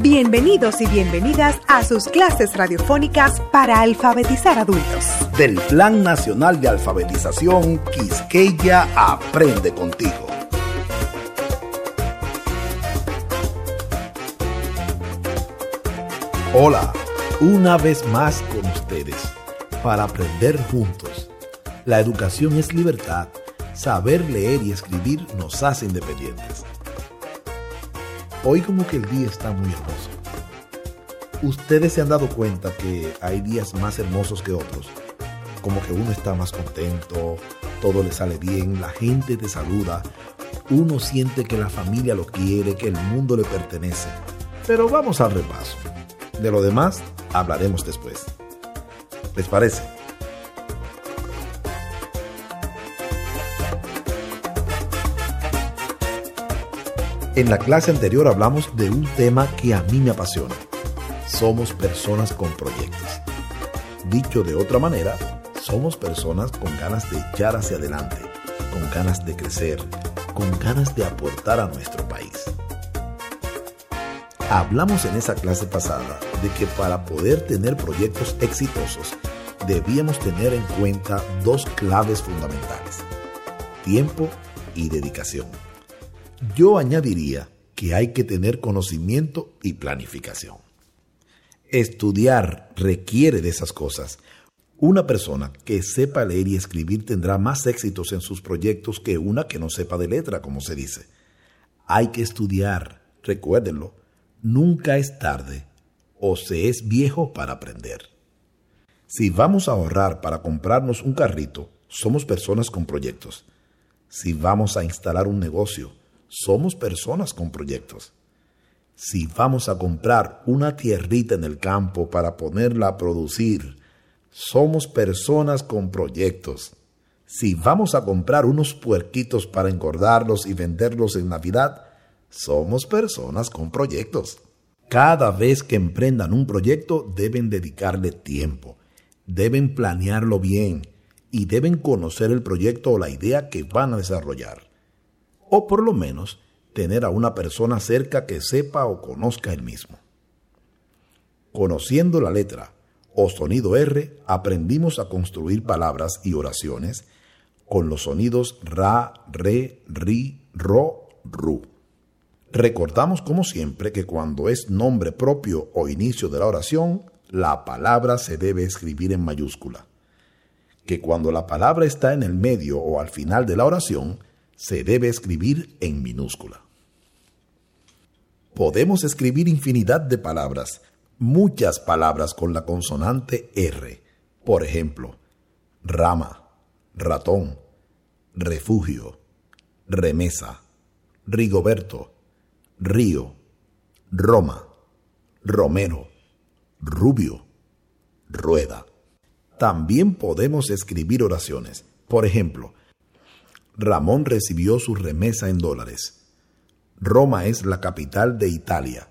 Bienvenidos y bienvenidas a sus clases radiofónicas para alfabetizar adultos. Del Plan Nacional de Alfabetización Quisqueya Aprende contigo. Hola, una vez más con ustedes, para aprender juntos. La educación es libertad. Saber leer y escribir nos hace independientes. Hoy como que el día está muy hermoso. Ustedes se han dado cuenta que hay días más hermosos que otros. Como que uno está más contento, todo le sale bien, la gente te saluda, uno siente que la familia lo quiere, que el mundo le pertenece. Pero vamos al repaso. De lo demás hablaremos después. ¿Les parece? En la clase anterior hablamos de un tema que a mí me apasiona. Somos personas con proyectos. Dicho de otra manera, somos personas con ganas de echar hacia adelante, con ganas de crecer, con ganas de aportar a nuestro país. Hablamos en esa clase pasada de que para poder tener proyectos exitosos debíamos tener en cuenta dos claves fundamentales, tiempo y dedicación. Yo añadiría que hay que tener conocimiento y planificación. Estudiar requiere de esas cosas. Una persona que sepa leer y escribir tendrá más éxitos en sus proyectos que una que no sepa de letra, como se dice. Hay que estudiar, recuérdenlo, nunca es tarde o se es viejo para aprender. Si vamos a ahorrar para comprarnos un carrito, somos personas con proyectos. Si vamos a instalar un negocio, somos personas con proyectos. Si vamos a comprar una tierrita en el campo para ponerla a producir, somos personas con proyectos. Si vamos a comprar unos puerquitos para engordarlos y venderlos en Navidad, somos personas con proyectos. Cada vez que emprendan un proyecto deben dedicarle tiempo, deben planearlo bien y deben conocer el proyecto o la idea que van a desarrollar o por lo menos tener a una persona cerca que sepa o conozca el mismo. Conociendo la letra o sonido R, aprendimos a construir palabras y oraciones con los sonidos ra, re, ri, ro, ru. Recordamos como siempre que cuando es nombre propio o inicio de la oración, la palabra se debe escribir en mayúscula. Que cuando la palabra está en el medio o al final de la oración, se debe escribir en minúscula. Podemos escribir infinidad de palabras, muchas palabras con la consonante R. Por ejemplo, rama, ratón, refugio, remesa, Rigoberto, río, Roma, romero, rubio, rueda. También podemos escribir oraciones. Por ejemplo, Ramón recibió su remesa en dólares. Roma es la capital de Italia.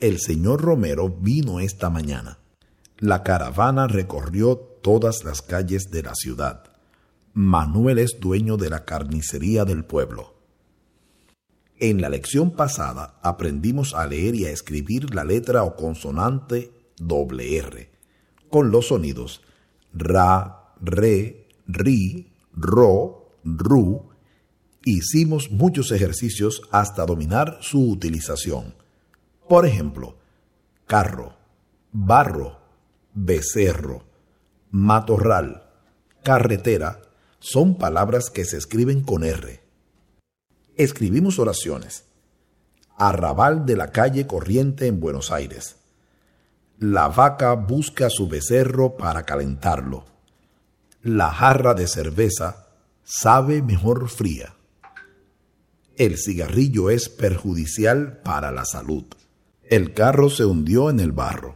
El señor Romero vino esta mañana. La caravana recorrió todas las calles de la ciudad. Manuel es dueño de la carnicería del pueblo. En la lección pasada aprendimos a leer y a escribir la letra o consonante doble R, con los sonidos ra, re, ri, ro, RU, hicimos muchos ejercicios hasta dominar su utilización. Por ejemplo, carro, barro, becerro, matorral, carretera, son palabras que se escriben con R. Escribimos oraciones. Arrabal de la calle corriente en Buenos Aires. La vaca busca su becerro para calentarlo. La jarra de cerveza sabe mejor fría. El cigarrillo es perjudicial para la salud. El carro se hundió en el barro.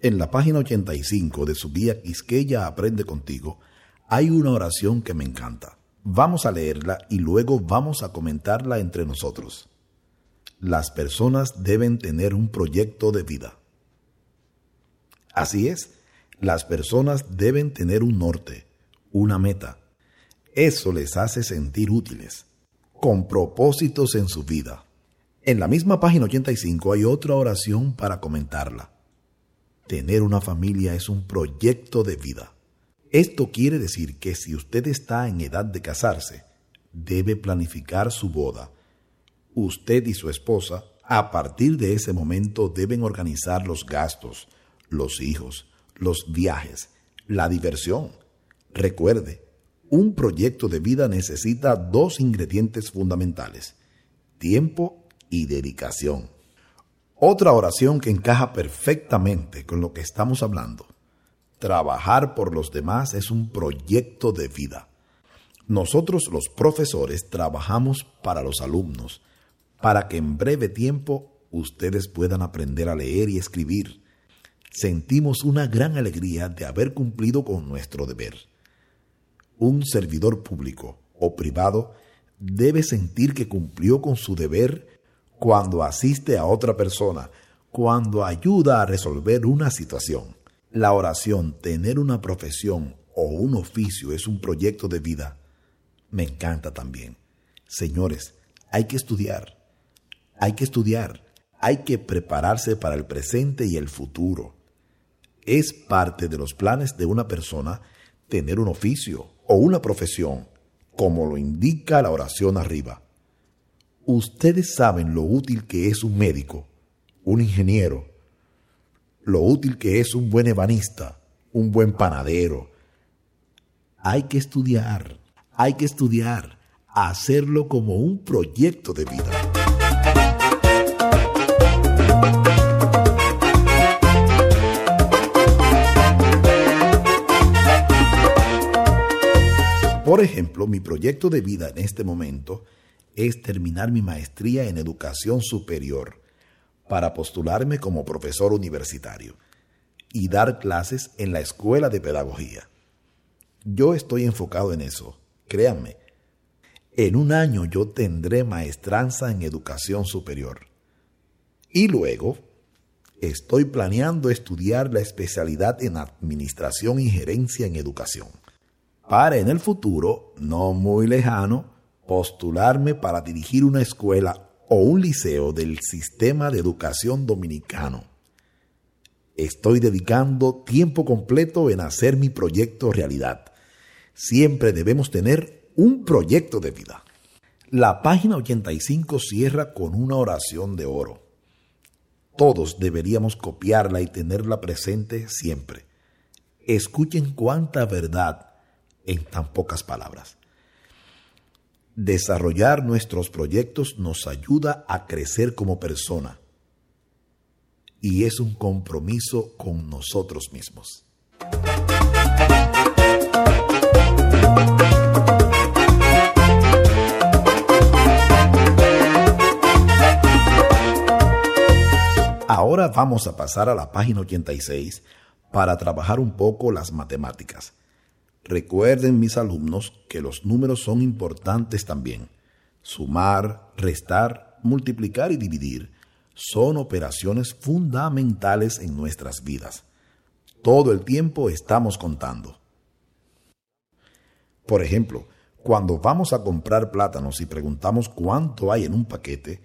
En la página 85 de su guía Quisqueya Aprende Contigo hay una oración que me encanta. Vamos a leerla y luego vamos a comentarla entre nosotros las personas deben tener un proyecto de vida. Así es, Las personas deben tener un norte, una meta. Eso les hace sentir útiles, con propósitos en su vida. En la misma página 85 hay otra oración para comentarla. Tener una familia es un proyecto de vida. Esto quiere decir que si usted está en edad de casarse, debe planificar su boda. Usted y su esposa, a partir de ese momento, deben organizar los gastos, los hijos, los viajes, la diversión. Recuerde, un proyecto de vida necesita dos ingredientes fundamentales, tiempo y dedicación. Otra oración que encaja perfectamente con lo que estamos hablando. Trabajar por los demás es un proyecto de vida. Nosotros los profesores trabajamos para los alumnos, para que en breve tiempo ustedes puedan aprender a leer y escribir. Sentimos una gran alegría de haber cumplido con nuestro deber. Un servidor público o privado debe sentir que cumplió con su deber cuando asiste a otra persona, cuando ayuda a resolver una situación. La oración, tener una profesión o un oficio es un proyecto de vida. Me encanta también. Señores, hay que estudiar. Hay que estudiar. Hay que prepararse para el presente y el futuro. Es parte de los planes de una persona tener un oficio o una profesión, como lo indica la oración arriba. Ustedes saben lo útil que es un médico, un ingeniero, lo útil que es un buen ebanista, un buen panadero. Hay que estudiar, hay que estudiar, hacerlo como un proyecto de vida. Por ejemplo, mi proyecto de vida en este momento es terminar mi maestría en educación superior para postularme como profesor universitario y dar clases en la escuela de pedagogía. Yo estoy enfocado en eso, créanme. En un año yo tendré maestranza en educación superior. Y luego estoy planeando estudiar la especialidad en administración y gerencia en educación. Para en el futuro, no muy lejano, postularme para dirigir una escuela o un liceo del sistema de educación dominicano. Estoy dedicando tiempo completo en hacer mi proyecto realidad. Siempre debemos tener un proyecto de vida. La página 85 cierra con una oración de oro. Todos deberíamos copiarla y tenerla presente siempre. Escuchen cuánta verdad en tan pocas palabras. Desarrollar nuestros proyectos nos ayuda a crecer como persona y es un compromiso con nosotros mismos. Ahora vamos a pasar a la página 86 para trabajar un poco las matemáticas. Recuerden mis alumnos que los números son importantes también. Sumar, restar, multiplicar y dividir son operaciones fundamentales en nuestras vidas. Todo el tiempo estamos contando. Por ejemplo, cuando vamos a comprar plátanos y preguntamos cuánto hay en un paquete,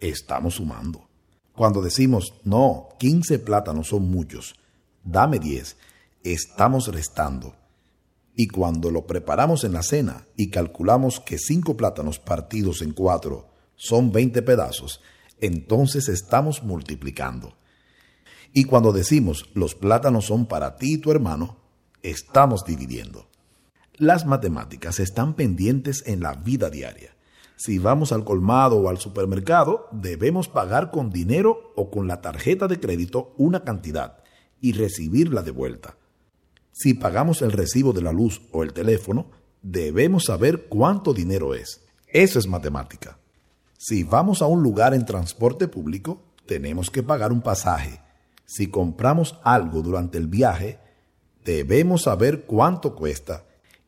estamos sumando. Cuando decimos, no, 15 plátanos son muchos, dame 10, estamos restando. Y cuando lo preparamos en la cena y calculamos que cinco plátanos partidos en cuatro son 20 pedazos, entonces estamos multiplicando. Y cuando decimos los plátanos son para ti y tu hermano, estamos dividiendo. Las matemáticas están pendientes en la vida diaria. Si vamos al colmado o al supermercado, debemos pagar con dinero o con la tarjeta de crédito una cantidad y recibirla de vuelta. Si pagamos el recibo de la luz o el teléfono, debemos saber cuánto dinero es. Eso es matemática. Si vamos a un lugar en transporte público, tenemos que pagar un pasaje. Si compramos algo durante el viaje, debemos saber cuánto cuesta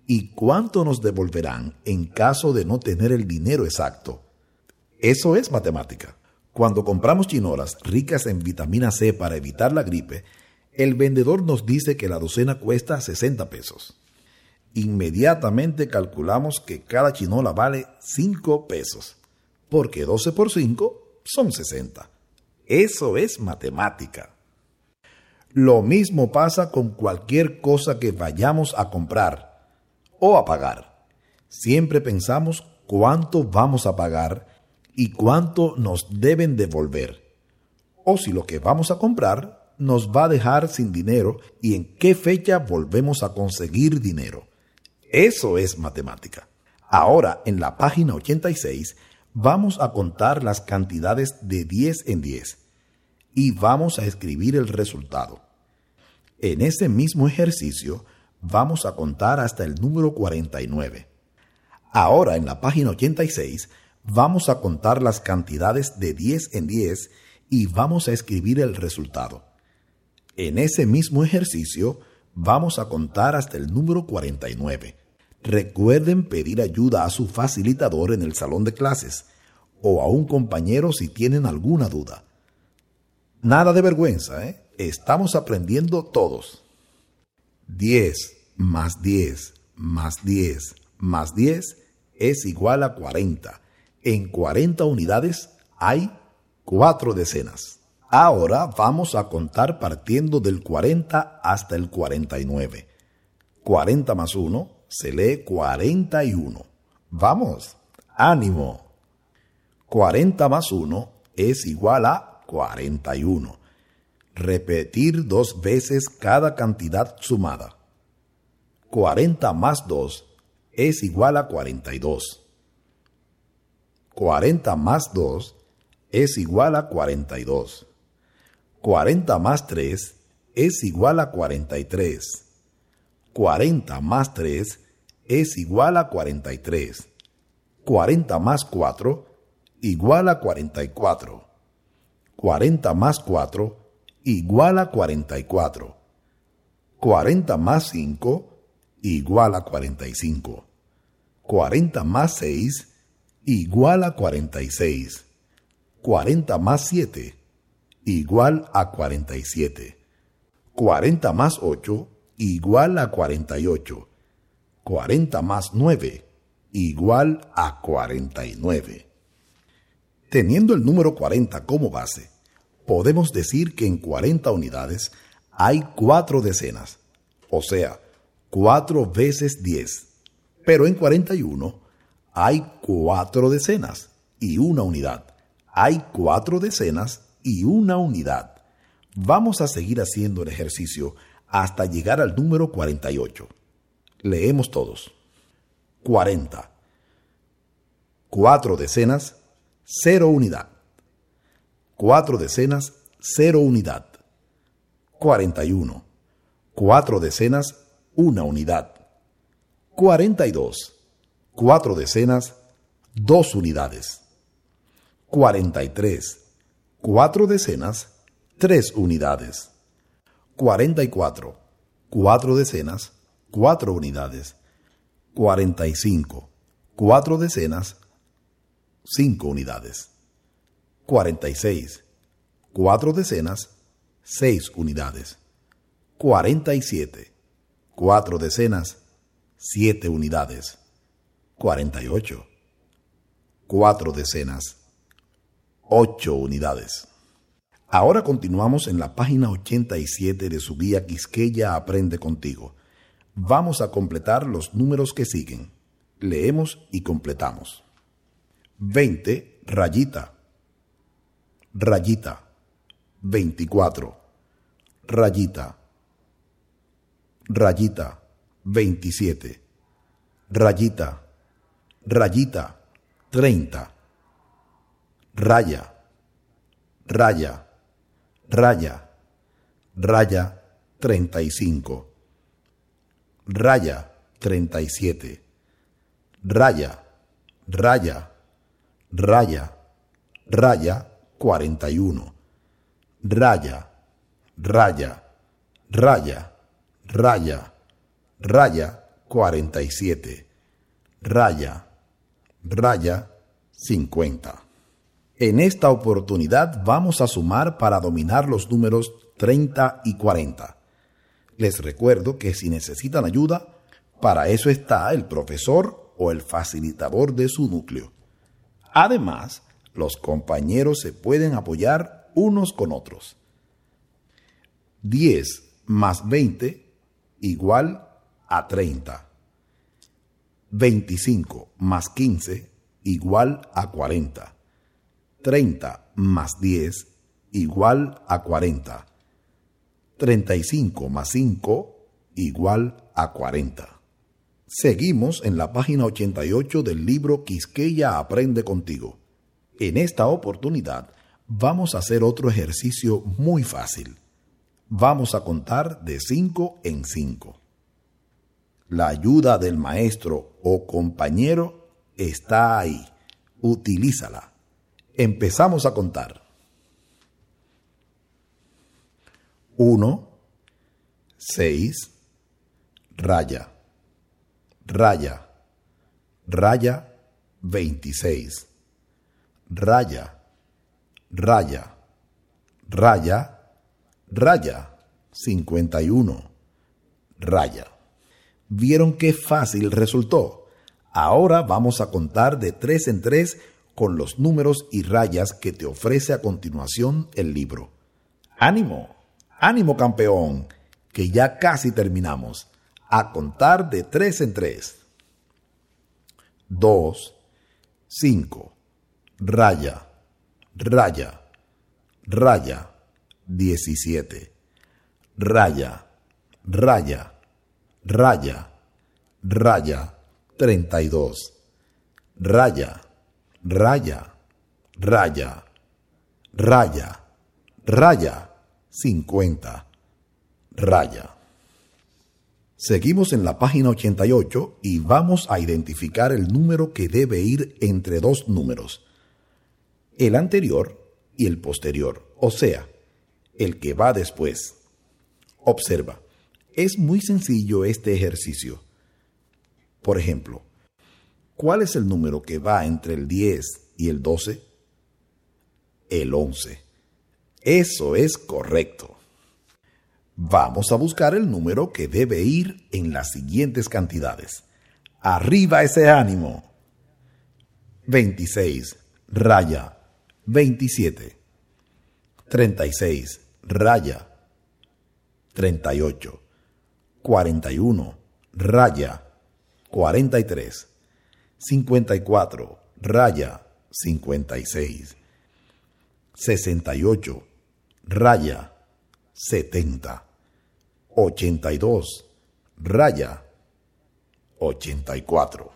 y cuánto nos devolverán en caso de no tener el dinero exacto. Eso es matemática. Cuando compramos chinoras ricas en vitamina C para evitar la gripe, El vendedor nos dice que la docena cuesta 60 pesos. Inmediatamente calculamos que cada chinola vale 5 pesos, porque 12 por 5 son 60. Eso es matemática. Lo mismo pasa con cualquier cosa que vayamos a comprar o a pagar. Siempre pensamos cuánto vamos a pagar y cuánto nos deben devolver. O si lo que vamos a comprar nos va a dejar sin dinero y en qué fecha volvemos a conseguir dinero. Eso es matemática. Ahora, en la página 86, vamos a contar las cantidades de 10 en 10 y vamos a escribir el resultado. En ese mismo ejercicio vamos a contar hasta el número 49. Ahora en la página 86 vamos a contar las cantidades de 10 en 10 y vamos a escribir el resultado. En ese mismo ejercicio vamos a contar hasta el número 49. Recuerden pedir ayuda a su facilitador en el salón de clases o a un compañero si tienen alguna duda. Nada de vergüenza, ¿eh? Estamos aprendiendo todos. 10 más 10 más 10 más 10 es igual a 40. En 40 unidades hay 4 decenas. Ahora vamos a contar partiendo del 40 hasta el 49. 40 más 1 se lee 41. Vamos, ánimo. 40 más 1 es igual a 41 repetir dos veces cada cantidad sumada. 40 más 2 es igual a 42. 40 más 2 es igual a 42. 40 más 3 es igual a 43. 40 más 3 es igual a 43. 40 más 4 igual a 44. 40 más 4 igual a 44. 40 más 5 igual a 45. 40 más 6 igual a 46. 40 más 7 igual a 47. 40 más 8 igual a 48. 40 más 9 igual a 49. Teniendo el número 40 como base, podemos decir que en 40 unidades hay cuatro decenas, o sea, cuatro veces 10. Pero en 41 hay cuatro decenas y una unidad. Hay cuatro decenas y una unidad. Vamos a seguir haciendo el ejercicio hasta llegar al número 48. Leemos todos. 40. Cuatro decenas, cero unidad. 4 decenas, 0 unidad. 41. 4 decenas, 1 unidad. 42. 4 decenas, 2 unidades. 43. 4 decenas, 3 unidades. 44. 4 decenas, 4 unidades. 45. 4 decenas, 5 unidades. 46. Cuatro decenas, seis unidades. 47. Cuatro decenas, siete unidades. 48. Cuatro decenas, ocho unidades. Ahora continuamos en la página 87 de su guía Quisqueya Aprende contigo. Vamos a completar los números que siguen. Leemos y completamos. 20, rayita rayita, 24, rayita, rayita, 27, rayita, rayita, 30, raya, raya, raya, raya, 35, raya, 37, raya, raya, raya, raya, 41. Raya, raya, raya, raya, raya 47. Raya, raya 50. En esta oportunidad vamos a sumar para dominar los números 30 y 40. Les recuerdo que si necesitan ayuda, para eso está el profesor o el facilitador de su núcleo. Además, los compañeros se pueden apoyar unos con otros. 10 más 20 igual a 30. 25 más 15 igual a 40. 30 más 10 igual a 40. 35 más 5 igual a 40. Seguimos en la página 88 del libro Quisqueya Aprende contigo. En esta oportunidad vamos a hacer otro ejercicio muy fácil. Vamos a contar de 5 en 5. La ayuda del maestro o compañero está ahí. Utilízala. Empezamos a contar. 1, 6, raya, raya, raya 26, raya, raya, raya, raya 51, raya. ¿Vieron qué fácil resultó? Ahora vamos a contar de tres en tres con los números y rayas que te ofrece a continuación el libro. ¡Ánimo! ¡Ánimo campeón! Que ya casi terminamos. A contar de tres en tres. Dos, cinco, raya, raya, raya, diecisiete, raya, raya, raya, raya, treinta y dos, raya, raya, raya, raya, raya, 50, raya. Seguimos en la página 88 y vamos a identificar el número que debe ir entre dos números, el anterior y el posterior, o sea, el que va después. Observa, es muy sencillo este ejercicio. Por ejemplo, ¿Cuál es el número que va entre el 10 y el 12? El 11. Eso es correcto. Vamos a buscar el número que debe ir en las siguientes cantidades. Arriba ese ánimo. 26, raya, 27. 36, raya, 38. 41, raya, 43. 54, raya 56. 68, raya 70. 82, raya 84.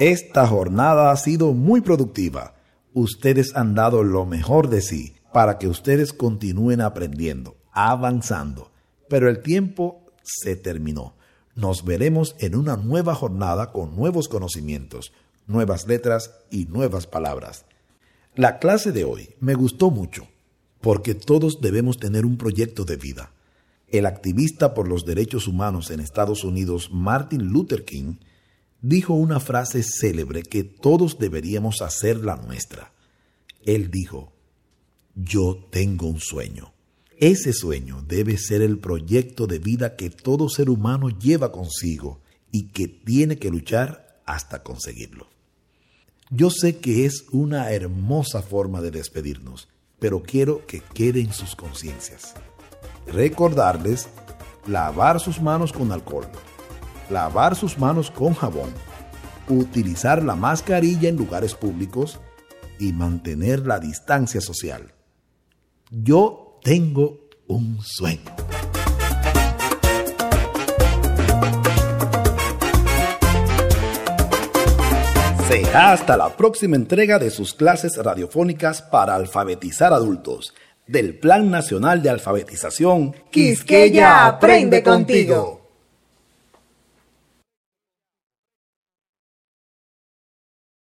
Esta jornada ha sido muy productiva ustedes han dado lo mejor de sí para que ustedes continúen aprendiendo, avanzando. Pero el tiempo se terminó. Nos veremos en una nueva jornada con nuevos conocimientos, nuevas letras y nuevas palabras. La clase de hoy me gustó mucho porque todos debemos tener un proyecto de vida. El activista por los derechos humanos en Estados Unidos, Martin Luther King, dijo una frase célebre que todos deberíamos hacer la nuestra. Él dijo, yo tengo un sueño. Ese sueño debe ser el proyecto de vida que todo ser humano lleva consigo y que tiene que luchar hasta conseguirlo. Yo sé que es una hermosa forma de despedirnos, pero quiero que quede en sus conciencias. Recordarles lavar sus manos con alcohol lavar sus manos con jabón, utilizar la mascarilla en lugares públicos y mantener la distancia social. Yo tengo un sueño. Será hasta la próxima entrega de sus clases radiofónicas para alfabetizar adultos del Plan Nacional de Alfabetización Quisqueya aprende contigo.